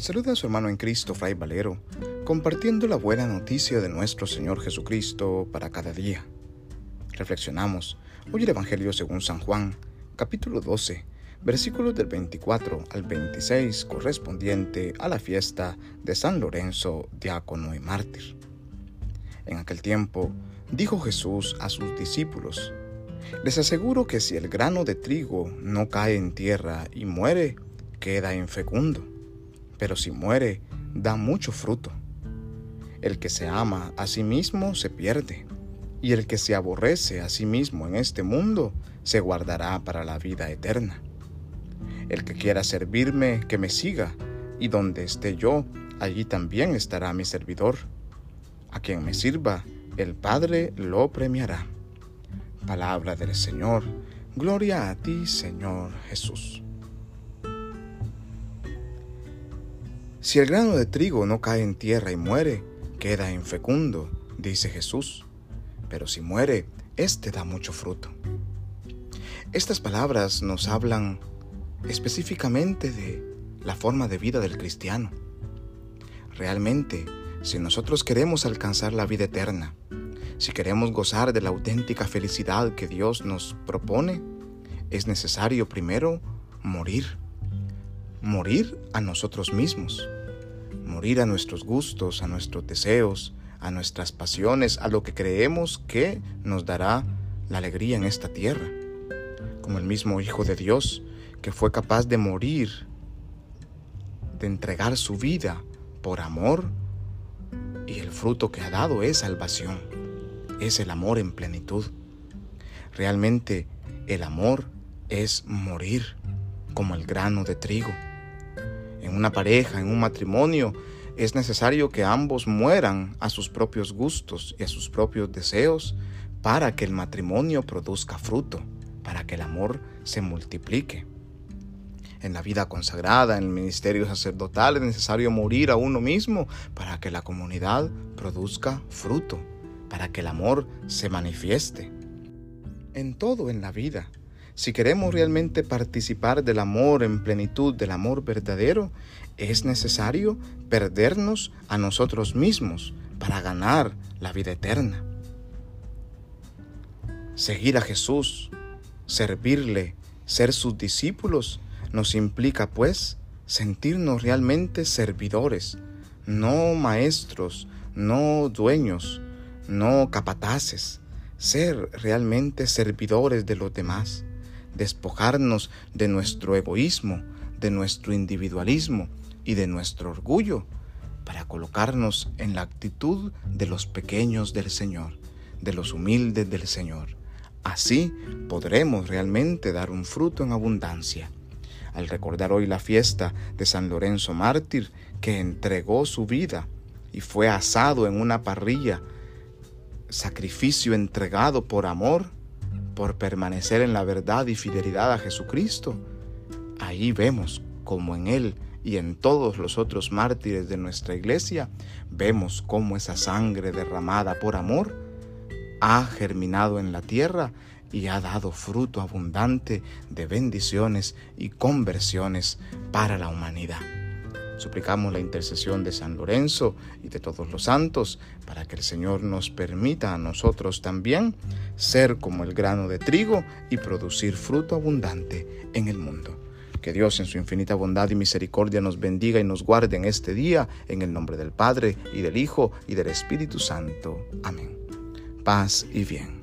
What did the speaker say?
saluda a su hermano en Cristo, Fray Valero, compartiendo la buena noticia de nuestro Señor Jesucristo para cada día. Reflexionamos hoy el Evangelio según San Juan, capítulo 12, versículos del 24 al 26, correspondiente a la fiesta de San Lorenzo, diácono y mártir. En aquel tiempo, dijo Jesús a sus discípulos, Les aseguro que si el grano de trigo no cae en tierra y muere, queda infecundo pero si muere, da mucho fruto. El que se ama a sí mismo se pierde, y el que se aborrece a sí mismo en este mundo se guardará para la vida eterna. El que quiera servirme, que me siga, y donde esté yo, allí también estará mi servidor. A quien me sirva, el Padre lo premiará. Palabra del Señor. Gloria a ti, Señor Jesús. Si el grano de trigo no cae en tierra y muere, queda infecundo, dice Jesús. Pero si muere, éste da mucho fruto. Estas palabras nos hablan específicamente de la forma de vida del cristiano. Realmente, si nosotros queremos alcanzar la vida eterna, si queremos gozar de la auténtica felicidad que Dios nos propone, es necesario primero morir morir a nosotros mismos, morir a nuestros gustos, a nuestros deseos, a nuestras pasiones, a lo que creemos que nos dará la alegría en esta tierra, como el mismo Hijo de Dios que fue capaz de morir, de entregar su vida por amor y el fruto que ha dado es salvación, es el amor en plenitud. Realmente el amor es morir como el grano de trigo en una pareja, en un matrimonio, es necesario que ambos mueran a sus propios gustos y a sus propios deseos para que el matrimonio produzca fruto, para que el amor se multiplique. En la vida consagrada, en el ministerio sacerdotal, es necesario morir a uno mismo para que la comunidad produzca fruto, para que el amor se manifieste. En todo en la vida, si queremos realmente participar del amor en plenitud, del amor verdadero, es necesario perdernos a nosotros mismos para ganar la vida eterna. Seguir a Jesús, servirle, ser sus discípulos, nos implica pues sentirnos realmente servidores, no maestros, no dueños, no capataces, ser realmente servidores de los demás despojarnos de nuestro egoísmo, de nuestro individualismo y de nuestro orgullo para colocarnos en la actitud de los pequeños del Señor, de los humildes del Señor. Así podremos realmente dar un fruto en abundancia. Al recordar hoy la fiesta de San Lorenzo Mártir, que entregó su vida y fue asado en una parrilla, sacrificio entregado por amor, por permanecer en la verdad y fidelidad a Jesucristo, ahí vemos como en Él y en todos los otros mártires de nuestra iglesia, vemos cómo esa sangre derramada por amor ha germinado en la tierra y ha dado fruto abundante de bendiciones y conversiones para la humanidad. Suplicamos la intercesión de San Lorenzo y de todos los santos para que el Señor nos permita a nosotros también ser como el grano de trigo y producir fruto abundante en el mundo. Que Dios en su infinita bondad y misericordia nos bendiga y nos guarde en este día, en el nombre del Padre y del Hijo y del Espíritu Santo. Amén. Paz y bien.